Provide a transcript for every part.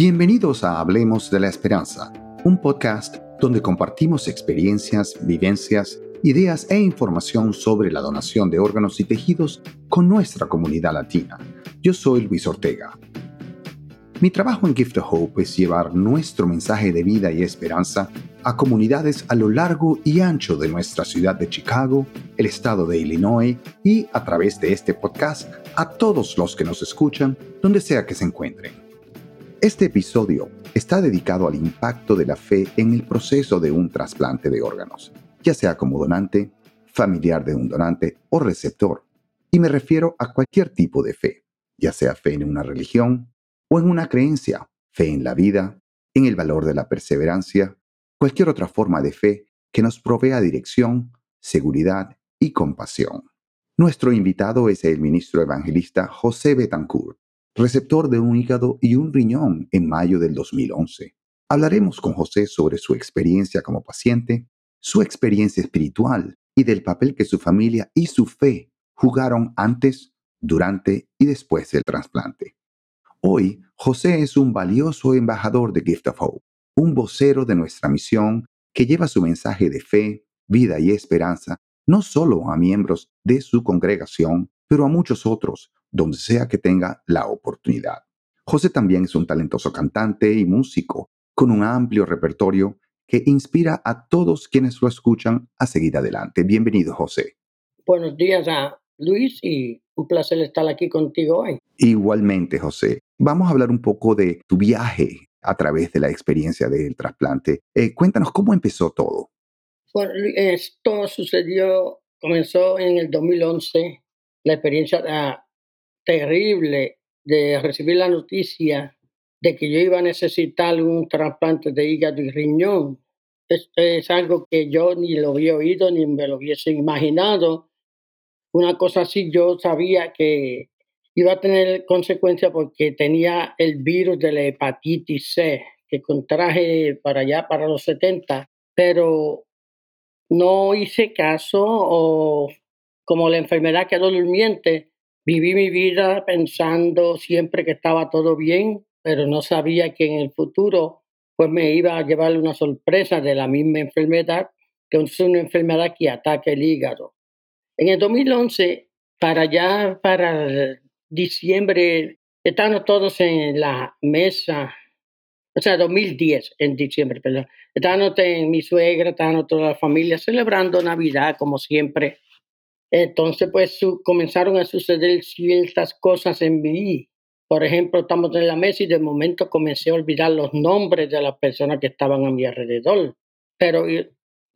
Bienvenidos a Hablemos de la Esperanza, un podcast donde compartimos experiencias, vivencias, ideas e información sobre la donación de órganos y tejidos con nuestra comunidad latina. Yo soy Luis Ortega. Mi trabajo en Gift of Hope es llevar nuestro mensaje de vida y esperanza a comunidades a lo largo y ancho de nuestra ciudad de Chicago, el estado de Illinois y a través de este podcast a todos los que nos escuchan donde sea que se encuentren. Este episodio está dedicado al impacto de la fe en el proceso de un trasplante de órganos, ya sea como donante, familiar de un donante o receptor. Y me refiero a cualquier tipo de fe, ya sea fe en una religión, o en una creencia, fe en la vida, en el valor de la perseverancia, cualquier otra forma de fe que nos provea dirección, seguridad y compasión. Nuestro invitado es el ministro evangelista José Betancourt, receptor de un hígado y un riñón en mayo del 2011. Hablaremos con José sobre su experiencia como paciente, su experiencia espiritual y del papel que su familia y su fe jugaron antes, durante y después del trasplante. Hoy, José es un valioso embajador de Gift of Hope, un vocero de nuestra misión que lleva su mensaje de fe, vida y esperanza no solo a miembros de su congregación, pero a muchos otros, donde sea que tenga la oportunidad. José también es un talentoso cantante y músico, con un amplio repertorio que inspira a todos quienes lo escuchan a seguir adelante. Bienvenido, José. Buenos días a Luis y un placer estar aquí contigo hoy. Igualmente, José. Vamos a hablar un poco de tu viaje a través de la experiencia del trasplante. Eh, cuéntanos cómo empezó todo. Bueno, esto sucedió, comenzó en el 2011, la experiencia terrible de recibir la noticia de que yo iba a necesitar un trasplante de hígado y riñón. Esto es algo que yo ni lo había oído ni me lo hubiese imaginado. Una cosa así, yo sabía que iba a tener consecuencias porque tenía el virus de la hepatitis C que contraje para allá, para los 70, pero no hice caso o como la enfermedad quedó durmiente, viví mi vida pensando siempre que estaba todo bien, pero no sabía que en el futuro pues me iba a llevar una sorpresa de la misma enfermedad, que es una enfermedad que ataca el hígado. En el 2011, para allá, para diciembre, estábamos todos en la mesa, o sea, 2010, en diciembre, perdón. Estábamos en mi suegra, estábamos toda la familia celebrando Navidad, como siempre. Entonces, pues comenzaron a suceder ciertas cosas en mí. Por ejemplo, estamos en la mesa y de momento comencé a olvidar los nombres de las personas que estaban a mi alrededor. Pero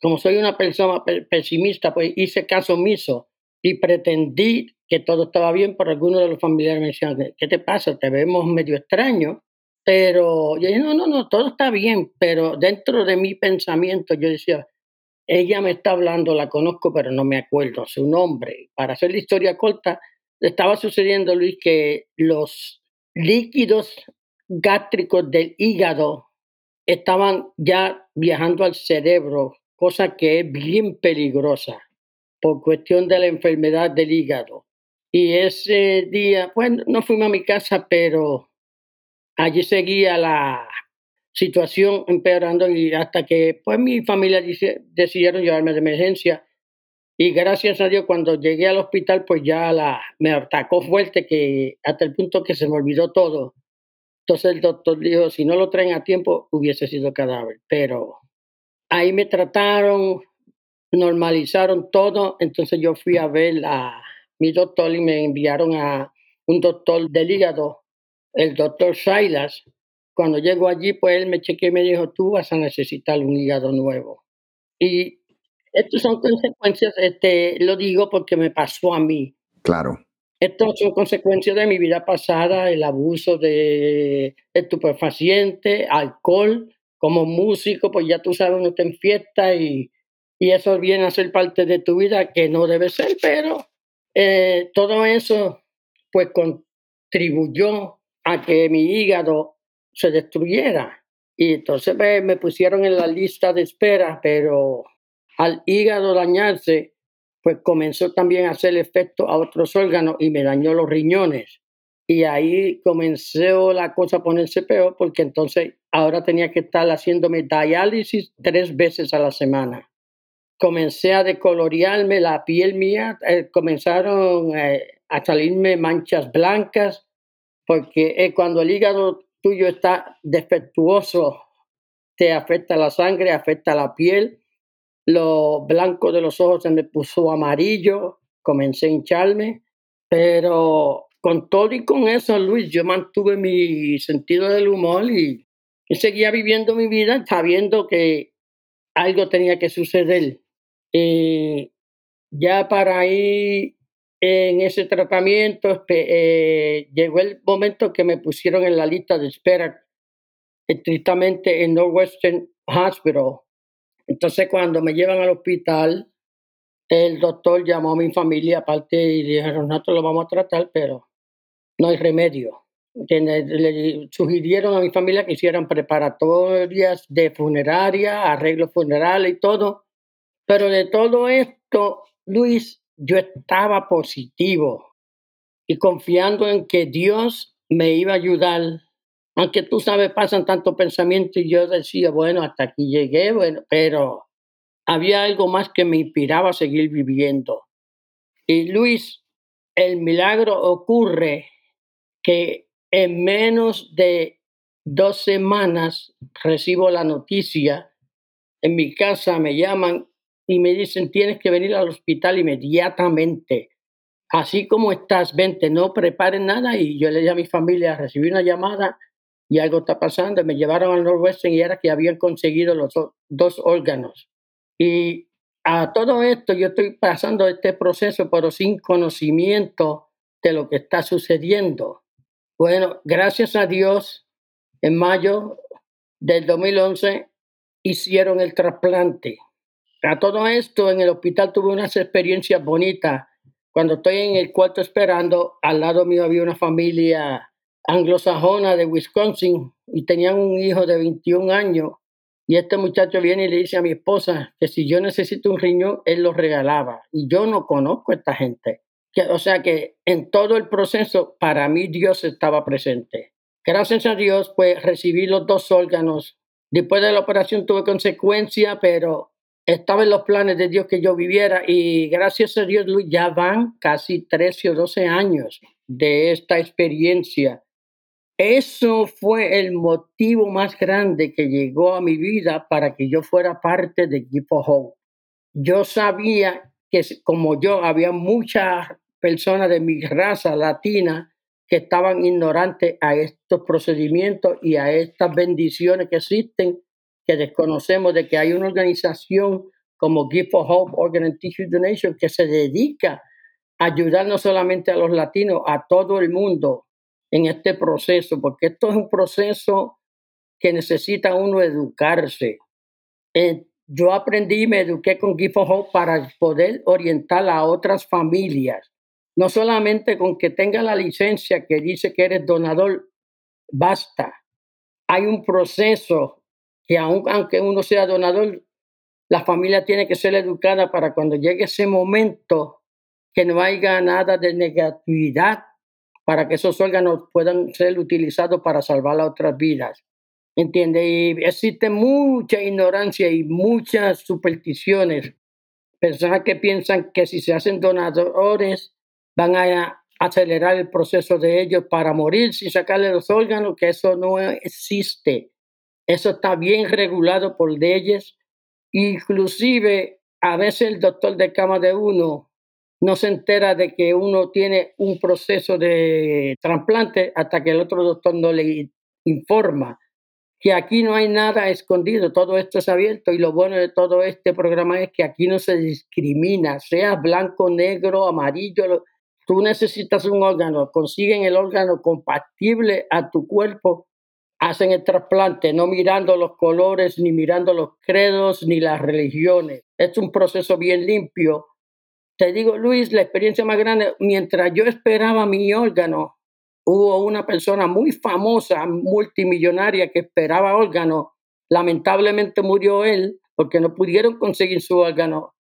como soy una persona pesimista, pues hice caso omiso y pretendí que todo estaba bien, pero algunos de los familiares me decían, ¿qué te pasa? Te vemos medio extraño. Pero yo dije, no, no, no, todo está bien, pero dentro de mi pensamiento yo decía, ella me está hablando, la conozco, pero no me acuerdo su nombre. Para hacer la historia corta, estaba sucediendo, Luis, que los líquidos gástricos del hígado estaban ya viajando al cerebro, cosa que es bien peligrosa por cuestión de la enfermedad del hígado. Y ese día, pues no fuimos a mi casa, pero allí seguía la situación empeorando y hasta que pues mi familia decidieron llevarme de emergencia. Y gracias a Dios cuando llegué al hospital pues ya la, me atacó fuerte que hasta el punto que se me olvidó todo. Entonces el doctor dijo, si no lo traen a tiempo hubiese sido cadáver. Pero ahí me trataron, normalizaron todo, entonces yo fui a ver a mi doctor y me enviaron a un doctor del hígado, el doctor Silas. Cuando llego allí, pues él me chequeó y me dijo, tú vas a necesitar un hígado nuevo. Y estas son consecuencias, este, lo digo porque me pasó a mí. Claro. Estas son consecuencias de mi vida pasada, el abuso de estupefacientes, alcohol, como músico, pues ya tú sabes, uno está en fiesta y y eso viene a ser parte de tu vida que no debe ser, pero eh, todo eso pues contribuyó a que mi hígado se destruyera. Y entonces me pusieron en la lista de espera, pero al hígado dañarse, pues comenzó también a hacer efecto a otros órganos y me dañó los riñones. Y ahí comenzó la cosa a ponerse peor porque entonces ahora tenía que estar haciéndome diálisis tres veces a la semana. Comencé a decolorearme la piel mía, eh, comenzaron eh, a salirme manchas blancas, porque eh, cuando el hígado tuyo está defectuoso, te afecta la sangre, afecta la piel. Lo blanco de los ojos se me puso amarillo, comencé a hincharme, pero con todo y con eso, Luis, yo mantuve mi sentido del humor y, seguía viviendo mi vida sabiendo que algo tenía que suceder. Y ya para ahí en ese tratamiento eh, llegó el momento que me pusieron en la lista de espera estrictamente en Northwestern Hospital. Entonces cuando me llevan al hospital, el doctor llamó a mi familia aparte y dijeron, nosotros lo vamos a tratar, pero no hay remedio. Le sugirieron a mi familia que hicieran preparatorias de funeraria, arreglo funeral y todo. Pero de todo esto, Luis, yo estaba positivo y confiando en que Dios me iba a ayudar. Aunque tú sabes, pasan tantos pensamientos y yo decía, bueno, hasta aquí llegué, bueno, pero había algo más que me inspiraba a seguir viviendo. Y Luis, el milagro ocurre que en menos de dos semanas recibo la noticia. En mi casa me llaman y me dicen, tienes que venir al hospital inmediatamente. Así como estás, vente, no preparen nada. Y yo le dije a mi familia, recibí una llamada y algo está pasando. Me llevaron al Northwestern y era que habían conseguido los dos órganos. Y a todo esto yo estoy pasando este proceso, pero sin conocimiento de lo que está sucediendo. Bueno, gracias a Dios, en mayo del 2011 hicieron el trasplante. A todo esto, en el hospital tuve unas experiencias bonitas. Cuando estoy en el cuarto esperando, al lado mío había una familia anglosajona de Wisconsin y tenían un hijo de 21 años. Y este muchacho viene y le dice a mi esposa que si yo necesito un riñón, él lo regalaba. Y yo no conozco a esta gente o sea que en todo el proceso, para mí Dios estaba presente. Gracias a Dios, pues recibí los dos órganos. Después de la operación tuve consecuencia, pero estaba en los planes de Dios que yo viviera y gracias a Dios, Luis, ya van casi 13 o 12 años de esta experiencia. Eso fue el motivo más grande que llegó a mi vida para que yo fuera parte de Equipo Hope. Yo sabía que como yo había muchas personas de mi raza latina que estaban ignorantes a estos procedimientos y a estas bendiciones que existen, que desconocemos de que hay una organización como Gift for Hope Organization Donation que se dedica a ayudar no solamente a los latinos, a todo el mundo en este proceso, porque esto es un proceso que necesita uno educarse. Eh, yo aprendí y me eduqué con Gift for Hope para poder orientar a otras familias no solamente con que tenga la licencia que dice que eres donador, basta. Hay un proceso que aunque uno sea donador, la familia tiene que ser educada para cuando llegue ese momento que no haya nada de negatividad para que esos órganos puedan ser utilizados para salvar a otras vidas. ¿Entiende? Y existe mucha ignorancia y muchas supersticiones. Personas que piensan que si se hacen donadores van a acelerar el proceso de ellos para morir sin sacarle los órganos, que eso no existe. Eso está bien regulado por leyes. Inclusive, a veces el doctor de cama de uno no se entera de que uno tiene un proceso de trasplante hasta que el otro doctor no le informa que aquí no hay nada escondido, todo esto es abierto y lo bueno de todo este programa es que aquí no se discrimina, sea blanco, negro, amarillo, tú necesitas un órgano, consiguen el órgano compatible a tu cuerpo, hacen el trasplante, no mirando los colores, ni mirando los credos, ni las religiones. Es un proceso bien limpio. Te digo, Luis, la experiencia más grande, mientras yo esperaba mi órgano, hubo una persona muy famosa, multimillonaria, que esperaba órgano. Lamentablemente murió él porque no pudieron conseguir su órgano.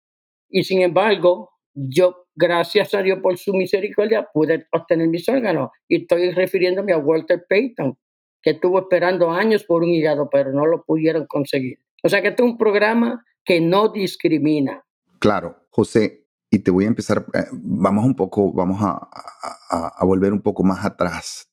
Y sin embargo, yo gracias a Dios por su misericordia, pude obtener mis órganos. Y estoy refiriéndome a Walter Payton, que estuvo esperando años por un hígado, pero no lo pudieron conseguir. O sea que este es un programa que no discrimina. Claro, José, y te voy a empezar, eh, vamos un poco, vamos a, a, volver un poco más atrás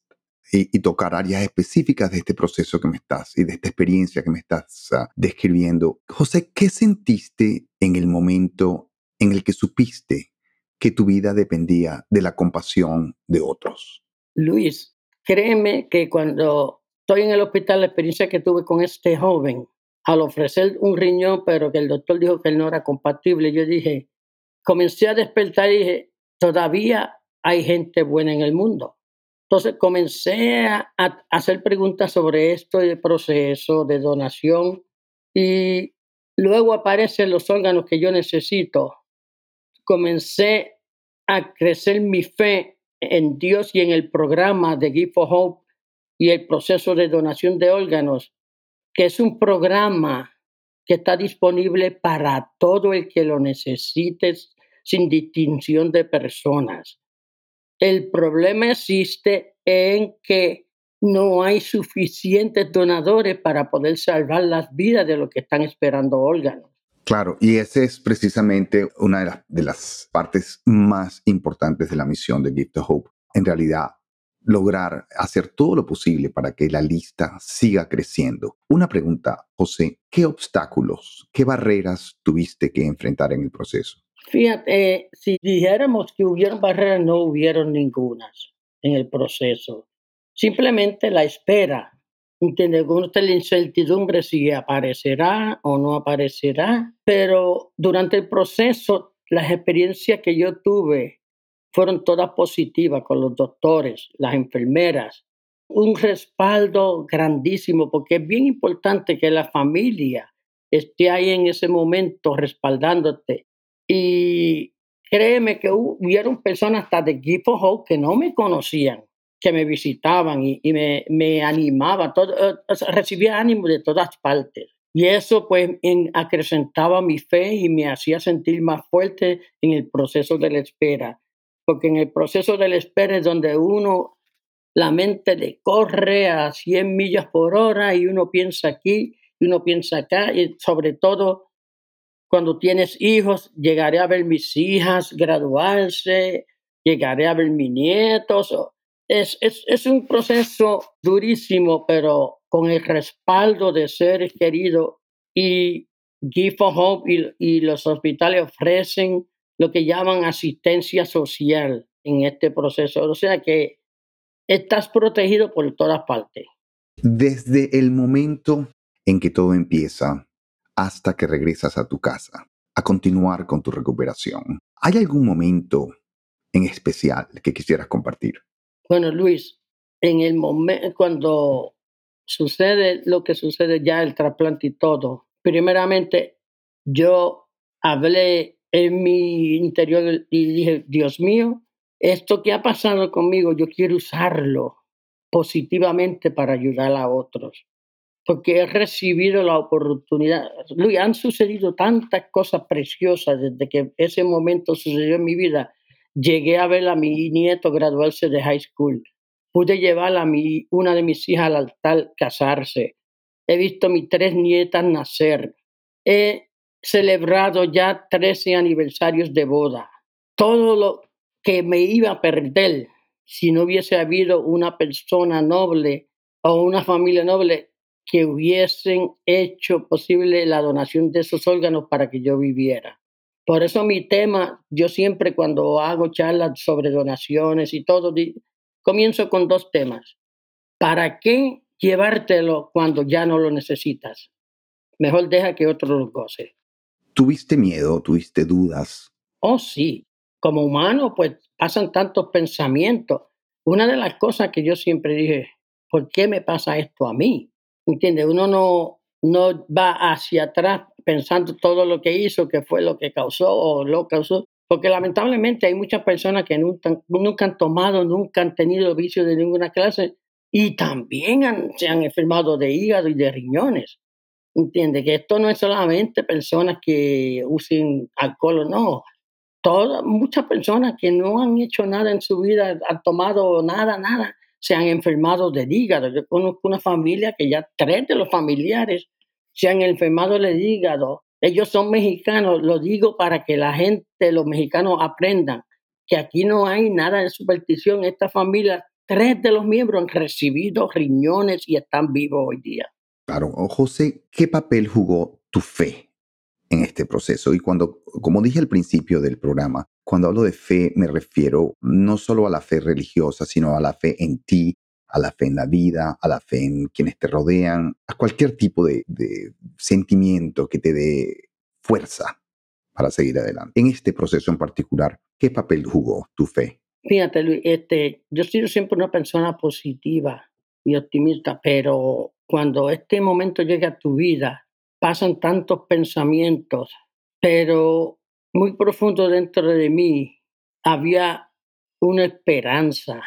y, tocar áreas específicas de este proceso que me estás y de esta experiencia que me estás ah, describiendo. José, ¿qué sentiste en el momento en el que supiste que tu vida dependía de la compasión de otros? Luis, créeme que cuando estoy en el hospital, la experiencia que tuve con este joven, al ofrecer un riñón, pero que el doctor dijo que él no era compatible, yo dije, comencé a despertar y dije, todavía hay gente buena en el mundo. Entonces comencé a, a hacer preguntas sobre esto de proceso de donación y luego aparecen los órganos que yo necesito comencé a crecer mi fe en Dios y en el programa de Give for Hope y el proceso de donación de órganos, que es un programa que está disponible para todo el que lo necesite sin distinción de personas. El problema existe en que no hay suficientes donadores para poder salvar las vidas de los que están esperando órganos. Claro, y esa es precisamente una de, las partes más importantes de la misión de Gift of Hope. En realidad, lograr hacer todo lo posible para que la lista siga creciendo. Una pregunta, José, ¿qué obstáculos, qué barreras tuviste que enfrentar en el proceso? Fíjate, si dijéramos que hubieron barreras, no hubieron ninguna en el proceso. Simplemente la espera, tiene gusta la incertidumbre si aparecerá o no aparecerá, pero durante el proceso las experiencias que yo tuve fueron todas positivas con los doctores, las enfermeras, un respaldo grandísimo porque es bien importante que la familia esté ahí en ese momento respaldándote. Y créeme que hubieron personas hasta de Hope que no me conocían que me visitaban y, me, me, animaba, todo, eh, recibía ánimo de todas partes. Y eso pues acrecentaba mi fe y me hacía sentir más fuerte en el proceso de la espera. Porque en el proceso de la espera es donde uno, la mente le corre a 100 millas por hora y uno piensa aquí y uno piensa acá. Y sobre todo cuando tienes hijos, llegaré a ver mis hijas graduarse, llegaré a ver mis nietos es, es, es, un proceso durísimo, pero con el respaldo de seres queridos y Give for Hope y, y, los hospitales ofrecen lo que llaman asistencia social en este proceso. O sea que estás protegido por todas partes. Desde el momento en que todo empieza hasta que regresas a tu casa, a continuar con tu recuperación, ¿hay algún momento en especial que quisieras compartir? Bueno, Luis, en el momento cuando sucede lo que sucede ya, el trasplante y todo, primeramente yo hablé en mi interior y dije, Dios mío, esto que ha pasado conmigo, yo quiero usarlo positivamente para ayudar a otros, porque he recibido la oportunidad. Luis, han sucedido tantas cosas preciosas desde que ese momento sucedió en mi vida Llegué a ver a mi nieto graduarse de high school. Pude llevar a mi, una de mis hijas al altar casarse. He visto a mis tres nietas nacer. He celebrado ya 13 aniversarios de boda. Todo lo que me iba a perder si no hubiese habido una persona noble o una familia noble que hubiesen hecho posible la donación de esos órganos para que yo viviera. Por eso mi tema, yo siempre cuando hago charlas sobre donaciones y todo, comienzo con dos temas. ¿Para qué llevártelo cuando ya no lo necesitas? Mejor deja que otro lo goce. ¿Tuviste miedo? ¿Tuviste dudas? Oh, sí. Como humano, pues pasan tantos pensamientos. Una de las cosas que yo siempre dije, ¿por qué me pasa esto a mí? ¿Entiendes? Uno no, no va hacia atrás pensando todo lo que hizo, que fue lo que causó o lo causó. Porque lamentablemente hay muchas personas que nunca, han tomado, nunca han tenido vicios de ninguna clase y también se han enfermado de hígado y de riñones. Entiende que esto no es solamente personas que usen alcohol o no. todas, muchas personas que no han hecho nada en su vida, han tomado nada, nada, se han enfermado de hígado. Yo conozco una familia que ya tres de los familiares se han enfermado de hígado. Ellos son mexicanos, lo digo para que la gente, los mexicanos aprendan que aquí no hay nada de superstición. Esta familia, tres de los miembros han recibido riñones y están vivos hoy día. Claro, José, ¿qué papel jugó tu fe en este proceso? Y cuando, como dije al principio del programa, cuando hablo de fe me refiero no solo a la fe religiosa, sino a la fe en ti, a la fe en la vida, a la fe en quienes te rodean, a cualquier tipo de, de sentimiento que te dé fuerza para seguir adelante. En este proceso en particular, ¿qué papel jugó tu fe? Fíjate, Luis, este, yo soy siempre una persona positiva y optimista, pero cuando este momento llega a tu vida, pasan tantos pensamientos, pero muy profundo dentro de mí había una esperanza.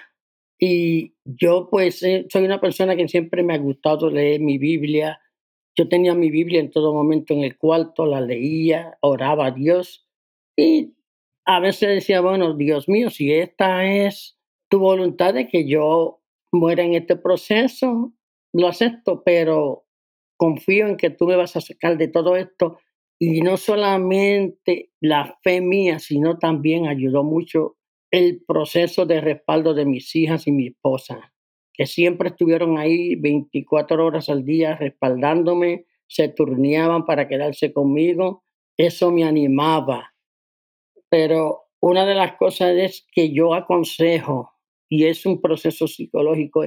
Y yo pues eh, soy una persona que siempre me ha gustado leer mi Biblia, yo tenía mi Biblia en todo momento en el cuarto, la leía, oraba a Dios y a veces decía, bueno, Dios mío, si esta es tu voluntad de que yo muera en este proceso, lo acepto, pero confío en que tú me vas a sacar de todo esto. Y no solamente la fe mía, sino también ayudó mucho el proceso de respaldo de mis hijas y mi esposa que siempre estuvieron ahí 24 horas al día respaldándome, se turneaban para quedarse conmigo, eso me animaba. Pero una de las cosas es que yo aconsejo, y es un proceso psicológico,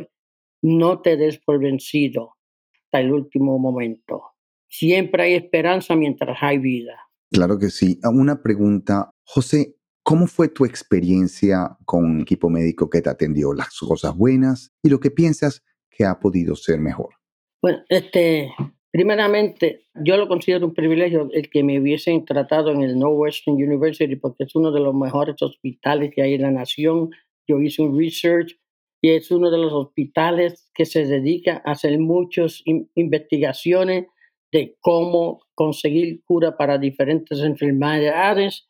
no te des por vencido hasta el último momento. Siempre hay esperanza mientras hay vida. Claro que sí. Una pregunta, José, ¿Cómo fue tu experiencia con un equipo médico que te atendió? Las cosas buenas y lo que piensas que ha podido ser mejor. Bueno, este, primeramente, yo lo considero un privilegio el que me hubiesen tratado en el Northwestern University porque es uno de los mejores hospitales que hay en la nación. Yo hice un research y es uno de los hospitales que se dedica a hacer muchas investigaciones de cómo conseguir cura para diferentes enfermedades.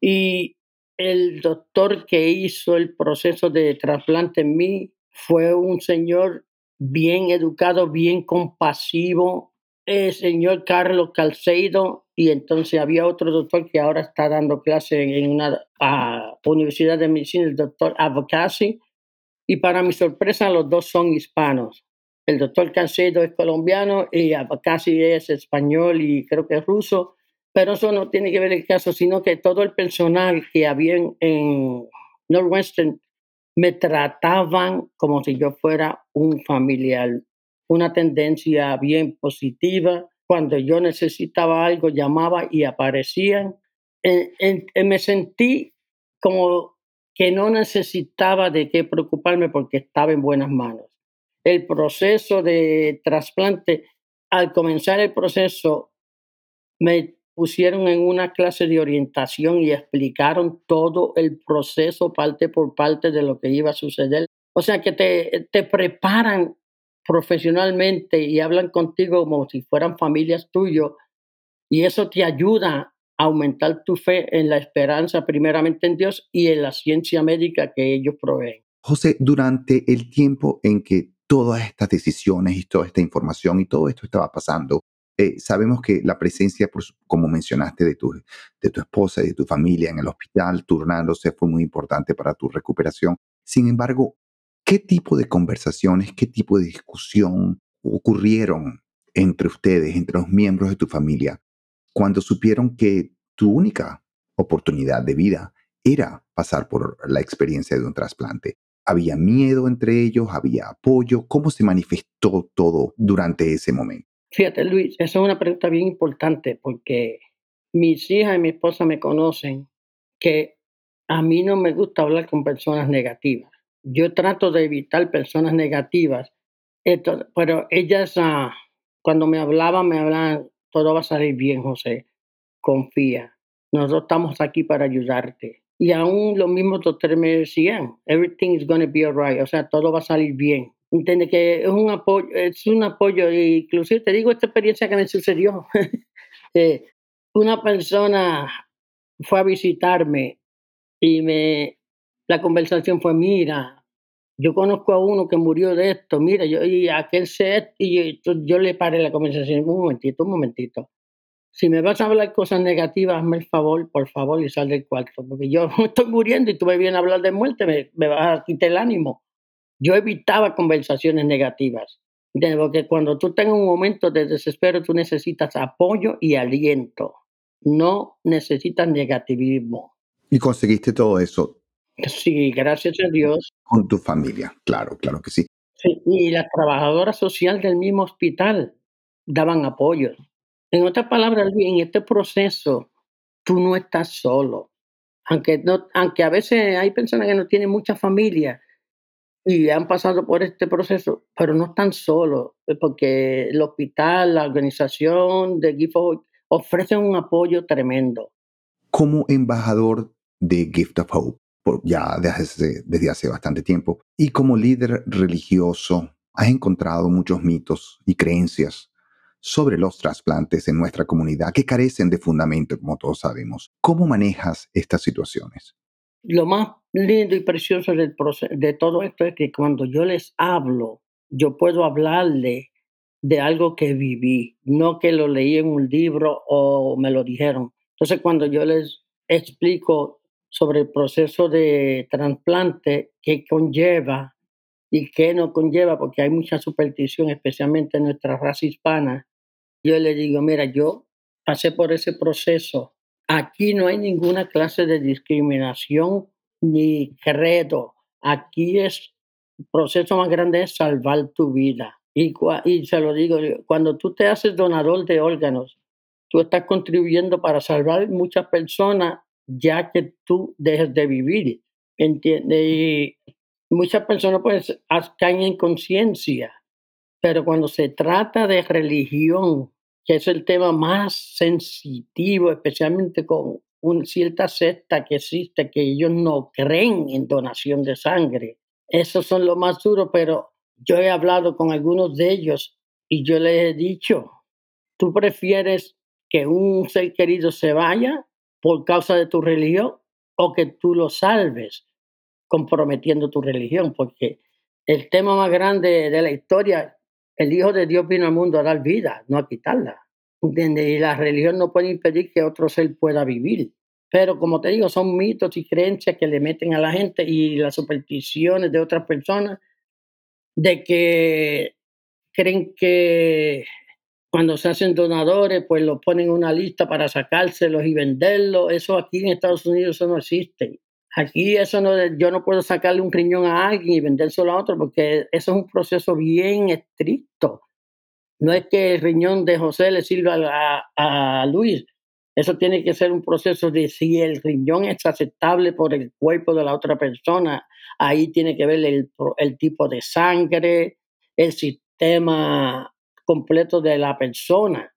Y el doctor que hizo el proceso de trasplante en mí fue un señor bien educado, bien compasivo, el señor Carlos Calceido, y entonces había otro doctor que ahora está dando clase en una Universidad de Medicina, el doctor Avocasi, y para mi sorpresa los dos son hispanos. El doctor Calceido es colombiano y Avocasi es español y creo que es ruso, pero eso no tiene que ver el caso, sino que todo el personal que había en, Northwestern me trataban como si yo fuera un familiar, una tendencia bien positiva. Cuando yo necesitaba algo, llamaba y aparecían. me sentí como que no necesitaba de qué preocuparme porque estaba en buenas manos. El proceso de trasplante, al comenzar el proceso, me pusieron en una clase de orientación y explicaron todo el proceso parte por parte de lo que iba a suceder. O sea que te, te preparan profesionalmente y hablan contigo como si fueran familias tuyas y eso te ayuda a aumentar tu fe en la esperanza primeramente en Dios y en la ciencia médica que ellos proveen. José, durante el tiempo en que todas estas decisiones y toda esta información y todo esto estaba pasando, eh, sabemos que la presencia, como mencionaste, de tu, de tu esposa y de tu familia en el hospital turnándose fue muy importante para tu recuperación. Sin embargo, ¿qué tipo de conversaciones, qué tipo de discusión ocurrieron entre ustedes, entre los miembros de tu familia, cuando supieron que tu única oportunidad de vida era pasar por la experiencia de un trasplante? ¿Había miedo entre ellos? ¿Había apoyo? ¿Cómo se manifestó todo durante ese momento? Fíjate, Luis, esa es una pregunta bien importante porque mis hijas y mi esposa me conocen que a mí no me gusta hablar con personas negativas. Yo trato de evitar personas negativas, pero ellas ah, cuando me hablaban, me hablaban, todo va a salir bien, José, confía, nosotros estamos aquí para ayudarte. Y aún los mismos doctores me decían, everything is going to be alright, o sea, todo va a salir bien. Entiende que es un apoyo, es un apoyo, inclusive te digo esta experiencia que me sucedió. Eh, una persona fue a visitarme y me, la conversación fue, mira, yo conozco a uno que murió de esto, mira, yo, y aquel set, y yo, yo le paré la conversación, un momentito, un momentito. Si me vas a hablar cosas negativas, hazme el favor, por favor, y sal del cuarto, porque yo estoy muriendo y tú me vienes a hablar de muerte, me, me vas a quitar el ánimo. Yo evitaba conversaciones negativas, porque cuando tú tengas un momento de desespero, tú necesitas apoyo y aliento, no necesitas negativismo. Y conseguiste todo eso Sí, gracias a Dios. con tu familia, claro, claro que sí. Sí, y la trabajadora social del mismo hospital daban apoyo. En otras palabras, en este proceso tú no estás solo. Aunque, no, aunque a veces hay personas que no tienen mucha familia y han pasado por este proceso, pero no están solos, eh, porque el hospital, la organización de GIFO ofrecen un apoyo tremendo. Como embajador de Gift of Hope, ya desde, desde hace bastante tiempo, y como líder religioso, has encontrado muchos mitos y creencias sobre los trasplantes en nuestra comunidad que carecen de fundamento, como todos sabemos. ¿Cómo manejas estas situaciones? Lo más lindo y precioso del de todo esto es que cuando yo les hablo, yo puedo hablarle de algo que viví, no que lo leí en un libro o me lo dijeron. Entonces, cuando yo les explico sobre el proceso de trasplante, qué conlleva y qué no conlleva, porque hay mucha superstición, especialmente en nuestra raza hispana. Yo le digo, mira, yo pasé por ese proceso. Aquí no hay ninguna clase de discriminación ni credo. Aquí es el proceso más grande es salvar tu vida. Y, se lo digo, cuando tú te haces donador de órganos, tú estás contribuyendo para salvar muchas personas ya que tú dejes de vivir. ¿Entiendes? Y muchas personas pues caen en conciencia, pero cuando se trata de religión, que es el tema más sensitivo, especialmente con una cierta secta que existe, que ellos no creen en donación de sangre. Esos son los más duros, pero yo he hablado con algunos de ellos y yo les he dicho, ¿tú prefieres que un ser querido se vaya por causa de tu religión o que tú lo salves comprometiendo tu religión, porque el tema más grande de la historia, el Hijo de Dios vino al mundo a dar vida, no a quitarla. Y la religión no puede impedir que otro ser pueda vivir. Pero como te digo, son mitos y creencias que le meten a la gente y las supersticiones de otras personas de que creen que cuando se hacen donadores, pues los ponen en una lista para sacárselos y venderlos. Eso aquí en Estados Unidos eso no existe. Aquí eso no, yo no puedo sacarle un riñón a alguien y vendérselo a otro porque eso es un proceso bien estricto. No es que el riñón de José le sirva a, Luis. Eso tiene que ser un proceso de si el riñón es aceptable por el cuerpo de la otra persona. Ahí tiene que ver el, el tipo de sangre, el sistema completo de la persona.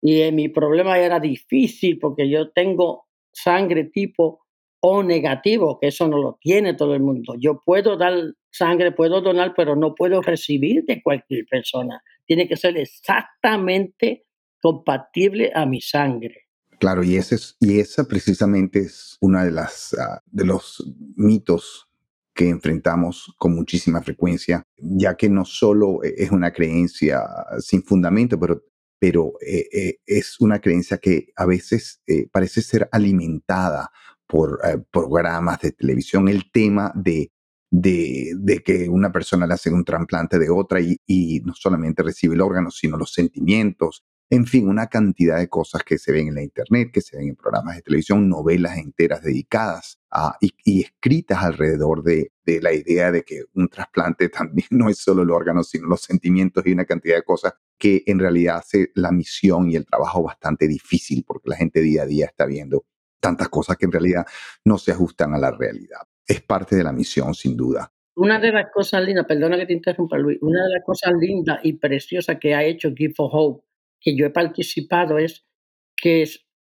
Y eh, mi problema era difícil porque yo tengo sangre tipo O negativo, que eso no lo tiene todo el mundo. Yo puedo dar sangre, puedo donar, pero no puedo recibir de cualquier persona. Tiene que ser exactamente compatible a mi sangre. Claro, y ese es, y esa precisamente es una de las ah, de los mitos que enfrentamos con muchísima frecuencia, ya que no solo e, es una creencia sin fundamento, pero, pero eh, eh, es una creencia que a veces eh, parece ser alimentada por programas de televisión, el tema de, de, de, que una persona le hace un trasplante de otra y, no solamente recibe el órgano, sino los sentimientos, en fin, una cantidad de cosas que se ven en la internet, que se ven en programas de televisión, novelas enteras dedicadas a, y, escritas alrededor de, la idea de que un trasplante también no es solo el órgano, sino los sentimientos y una cantidad de cosas que en realidad hace la misión y el trabajo bastante difícil porque la gente día a día está viendo tantas cosas que en realidad no se ajustan a la realidad. Es parte de la misión, sin duda. Una de las cosas lindas, perdona que te interrumpa Luis, una de las cosas lindas y preciosas que ha hecho Give for Hope que yo he participado es que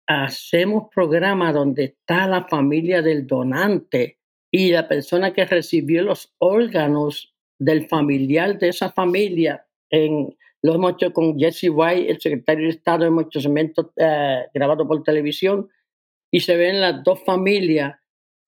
hacemos programas donde está la familia del donante y la persona que recibió los órganos del familiar de esa familia. En, lo hemos hecho con Jesse White, el secretario de Estado, hemos hecho segmentos eh, grabados por televisión y se ven las dos familias.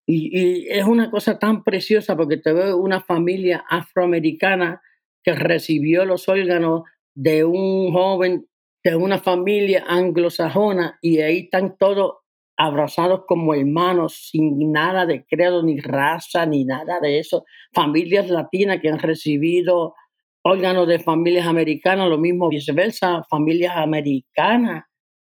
Y, es una cosa tan preciosa porque te veo una familia afroamericana que recibió los órganos de un joven de una familia anglosajona y ahí están todos abrazados como hermanos, sin nada de credo, ni raza, ni nada de eso. Familias latinas que han recibido órganos de familias americanas, lo mismo viceversa, familias americanas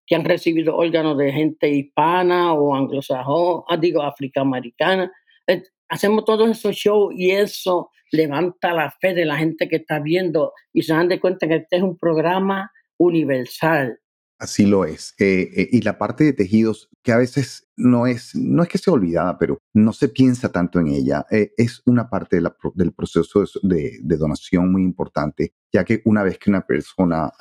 que han recibido órganos de gente hispana o anglosajona, ah, digo, africana. Eh, hacemos todos esos shows y eso levanta la fe de la gente que está viendo y se dan de cuenta que este es un programa universal. Así lo es. Eh, eh, y la parte de tejidos, que a veces no es, no es que sea olvidada, pero no se piensa tanto en ella, eh, es una parte del proceso de, donación muy importante, ya que una vez que una persona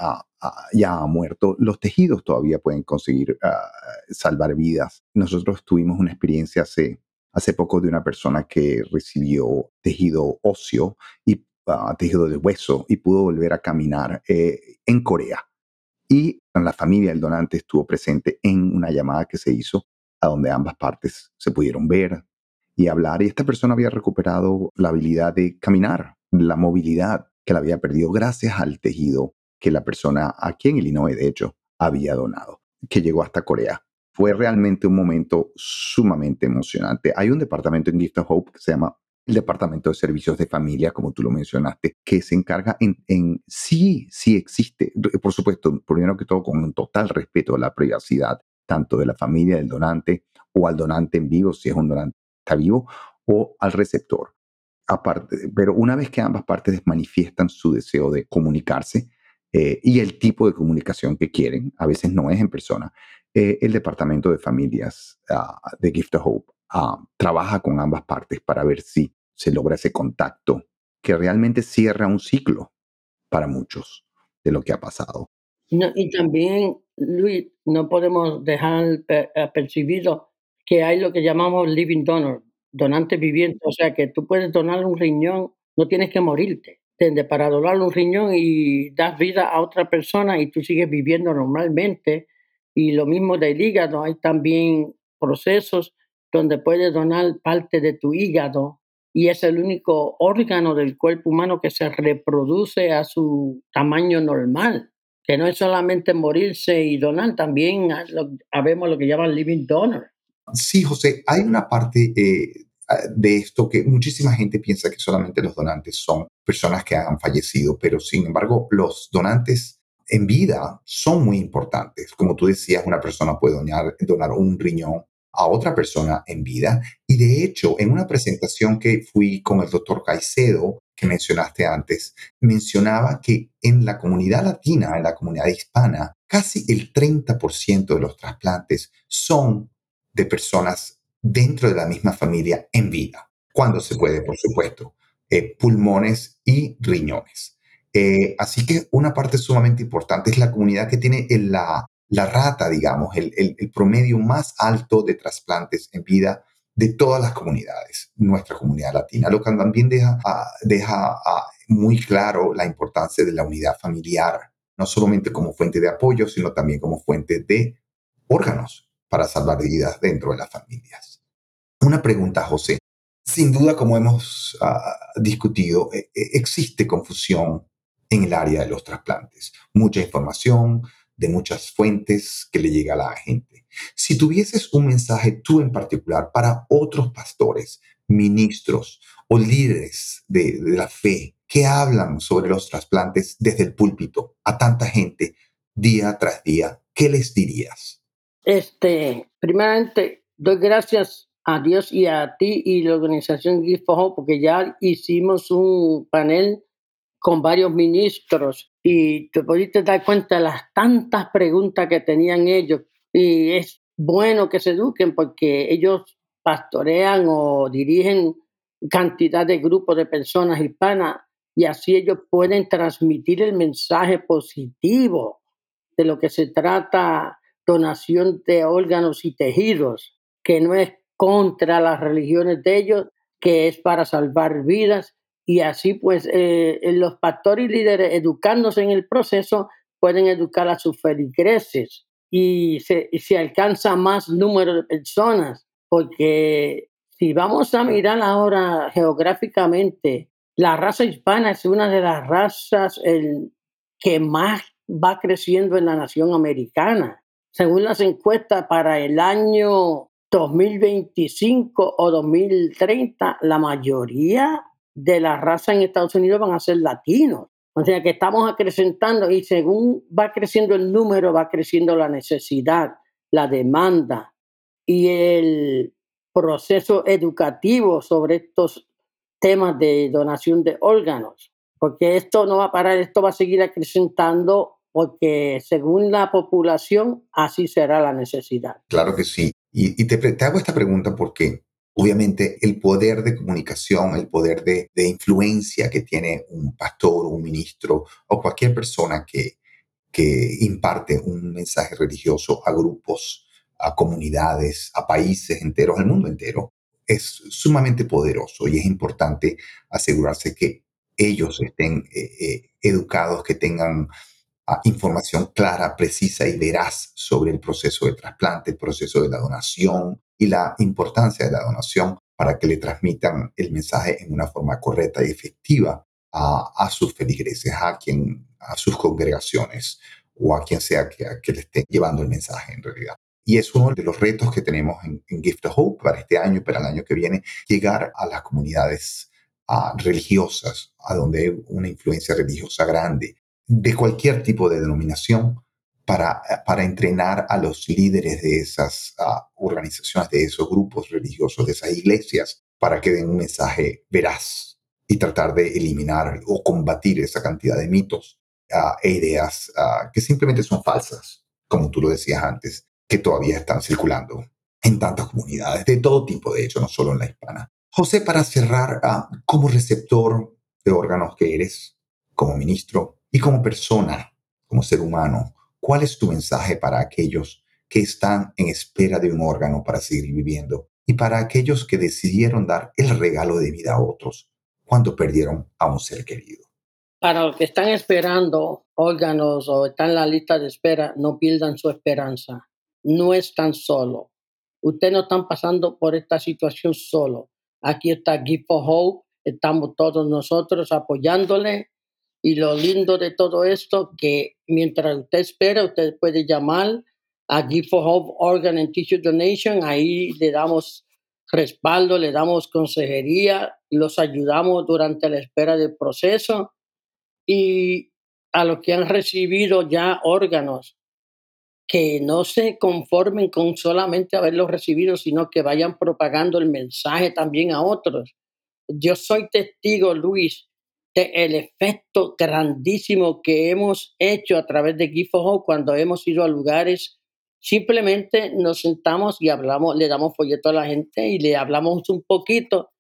ya ha muerto, los tejidos todavía pueden conseguir ah, salvar vidas. Nosotros tuvimos una experiencia hace, hace poco de una persona que recibió tejido óseo y ah, tejido de hueso y pudo volver a caminar en Corea y la familia del donante estuvo presente en una llamada que se hizo a donde ambas partes se pudieron ver y hablar y esta persona había recuperado la habilidad de caminar, la movilidad que la había perdido gracias al tejido que la persona aquí en Illinois de hecho había donado, que llegó hasta Corea. Fue realmente un momento sumamente emocionante. Hay un departamento en Gift of Hope que se llama el Departamento de Servicios de Familia, como tú lo mencionaste, que se encarga en, en sí, sí existe, por supuesto, primero que todo con un total respeto a la privacidad, tanto de la familia del donante o al donante en vivo, si es un donante está vivo, o al receptor. Aparte, pero una vez que ambas partes manifiestan su deseo de comunicarse eh, y el tipo de comunicación que quieren, a veces no es en persona, eh, el Departamento de Familias ah, de Gift of Hope ah, trabaja con ambas partes para ver si se logra ese contacto que realmente cierra un ciclo para muchos de lo que ha pasado. y también, Luis, no podemos dejar percibido que hay lo que llamamos living donor, donante viviente, o sea que tú puedes donar un riñón, no tienes que morirte. Para donar un riñón y das vida a otra persona y tú sigues viviendo normalmente. Y lo mismo del hígado, hay también procesos donde puedes donar parte de tu hígado y es el único órgano del cuerpo humano que se reproduce a su tamaño normal, que no es solamente morirse y donar, también habemos lo que llaman living donor. Sí, José, hay una parte eh, de esto que muchísima gente piensa que solamente los donantes son personas que han fallecido, pero sin embargo los donantes en vida son muy importantes. Como tú decías, una persona puede donar, donar un riñón, a otra persona en vida. Y de hecho, en una presentación que fui con el doctor Caicedo, que mencionaste antes, mencionaba que en la comunidad latina, en la comunidad hispana, casi el 30% de los trasplantes son de personas dentro de la misma familia en vida, cuando se puede, por supuesto, eh, pulmones y riñones. Eh, así que una parte sumamente importante es la comunidad que tiene la la rata, digamos, el, promedio más alto de trasplantes en vida de todas las comunidades, nuestra comunidad latina, lo que también deja, deja muy claro la importancia de la unidad familiar, no solamente como fuente de apoyo, sino también como fuente de órganos para salvar vidas dentro de las familias. Una pregunta, José. Sin duda, como hemos ah, discutido, e, e, existe confusión en el área de los trasplantes. Mucha información, de muchas fuentes que le llega a la gente. Si tuvieses un mensaje tú en particular para otros pastores, ministros o líderes de, la fe que hablan sobre los trasplantes desde el púlpito a tanta gente día tras día, ¿qué les dirías? Este, primeramente, doy gracias a Dios y a ti y la organización GIFOJO porque ya hicimos un panel con varios ministros y te pudiste dar cuenta de las tantas preguntas que tenían ellos. Y es bueno que se eduquen porque ellos pastorean o dirigen cantidad de grupos de personas hispanas y así ellos pueden transmitir el mensaje positivo de lo que se trata donación de órganos y tejidos, que no es contra las religiones de ellos, que es para salvar vidas y así pues eh, los pastores y líderes educándose en el proceso pueden educar a sus feligreses y se, se alcanza más número de personas, porque si vamos a mirar ahora geográficamente, la raza hispana es una de las razas que más va creciendo en la nación americana. Según las encuestas para el año 2025 o 2030, la mayoría de la raza en Estados Unidos van a ser latinos. O sea que estamos acrecentando y según va creciendo el número, va creciendo la necesidad, la demanda y el proceso educativo sobre estos temas de donación de órganos. Porque esto no va a parar, esto va a seguir acrecentando porque según la población así será la necesidad. Claro que sí. Y, te, hago esta pregunta porque obviamente el poder de comunicación, el poder de, influencia que tiene un pastor, un ministro o cualquier persona que, imparte un mensaje religioso a grupos, a comunidades, a países enteros, al mundo entero, es sumamente poderoso y es importante asegurarse que ellos estén eh, eh, educados, que tengan información clara, precisa y veraz sobre el proceso de trasplante, el proceso de la donación y la importancia de la donación para que le transmitan el mensaje en una forma correcta y efectiva a, sus feligreses, a, quien, a sus congregaciones o a quien sea que, que, le esté llevando el mensaje en realidad. Y es uno de los retos que tenemos en, Gift of Hope para este año y para el año que viene, llegar a las comunidades religiosas, a donde hay una influencia religiosa grande, de cualquier tipo de denominación para, para entrenar a los líderes de esas ah, organizaciones, de esos grupos religiosos, de esas iglesias, para que den un mensaje veraz y tratar de eliminar o combatir esa cantidad de mitos ah, e ideas ah, que simplemente son falsas, como tú lo decías antes, que todavía están circulando en tantas comunidades, de todo tipo, de hecho, no solo en la hispana. José, para cerrar, como receptor de órganos que eres, como ministro, y como persona, como ser humano, ¿cuál es tu mensaje para aquellos que están en espera de un órgano para seguir viviendo y para aquellos que decidieron dar el regalo de vida a otros cuando perdieron a un ser querido? Para los que están esperando órganos o están en la lista de espera, no pierdan su esperanza. No están solo. Ustedes no están pasando por esta situación solo. Aquí está Gift for Hope. Estamos todos nosotros apoyándole y lo lindo de todo esto, que mientras usted espera, usted puede llamar a Give for Hope Organ and Tissue Donation. Ahí le damos respaldo, le damos consejería, los ayudamos durante la espera del proceso. Y a los que han recibido ya órganos, que no se conformen con solamente haberlos recibido, sino que vayan propagando el mensaje también a otros. Yo soy testigo, Luis, el efecto grandísimo que hemos hecho a través de Gift cuando hemos ido a lugares, simplemente nos sentamos y hablamos, le damos folleto a la gente y le hablamos un poquito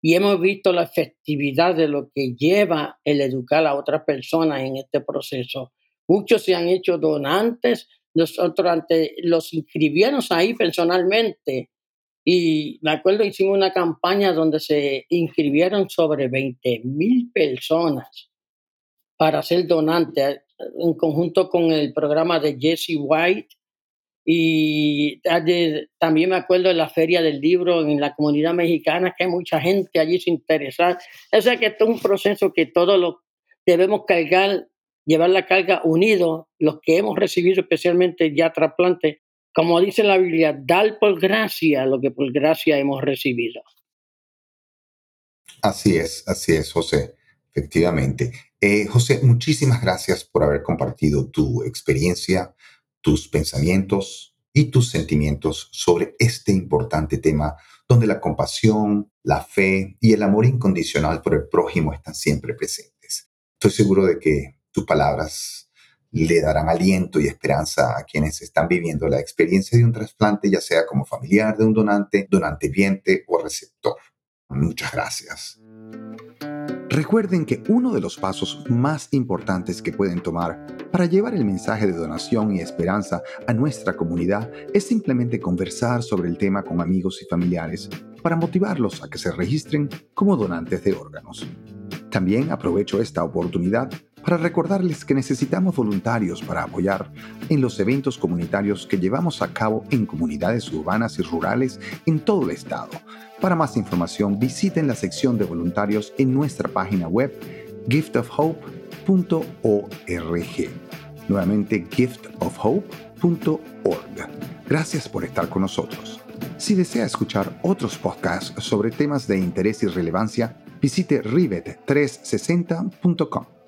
y hemos visto la efectividad de lo que lleva el educar a otras personas en este proceso. Muchos se han hecho donantes, nosotros ante, los inscribieron ahí personalmente y me acuerdo, hicimos una campaña donde se inscribieron sobre 20 mil personas para ser donantes, en conjunto con el programa de Jesse White. Y también me acuerdo de la Feria del Libro en la comunidad mexicana, que hay mucha gente allí se interesa. O sea que esto es un proceso que todos lo debemos cargar, llevar la carga unidos, los que hemos recibido especialmente ya trasplantes, como dice la Biblia, dar por gracia lo que por gracia hemos recibido. Así es, así es, José, efectivamente. Eh, José, muchísimas gracias por haber compartido tu experiencia, tus pensamientos y tus sentimientos sobre este importante tema donde la compasión, la fe y el amor incondicional por el prójimo están siempre presentes. Estoy seguro de que tus palabras le darán aliento y esperanza a quienes están viviendo la experiencia de un trasplante, ya sea como familiar de un donante, donante viente o receptor. Muchas gracias. Recuerden que uno de los pasos más importantes que pueden tomar para llevar el mensaje de donación y esperanza a nuestra comunidad es simplemente conversar sobre el tema con amigos y familiares para motivarlos a que se registren como donantes de órganos. También aprovecho esta oportunidad para recordarles que necesitamos voluntarios para apoyar en los eventos comunitarios que llevamos a cabo en comunidades urbanas y rurales en todo el estado. Para más información visiten la sección de voluntarios en nuestra página web giftofhope.org. Nuevamente giftofhope.org. Gracias por estar con nosotros. Si desea escuchar otros podcasts sobre temas de interés y relevancia, visite rivet360.com.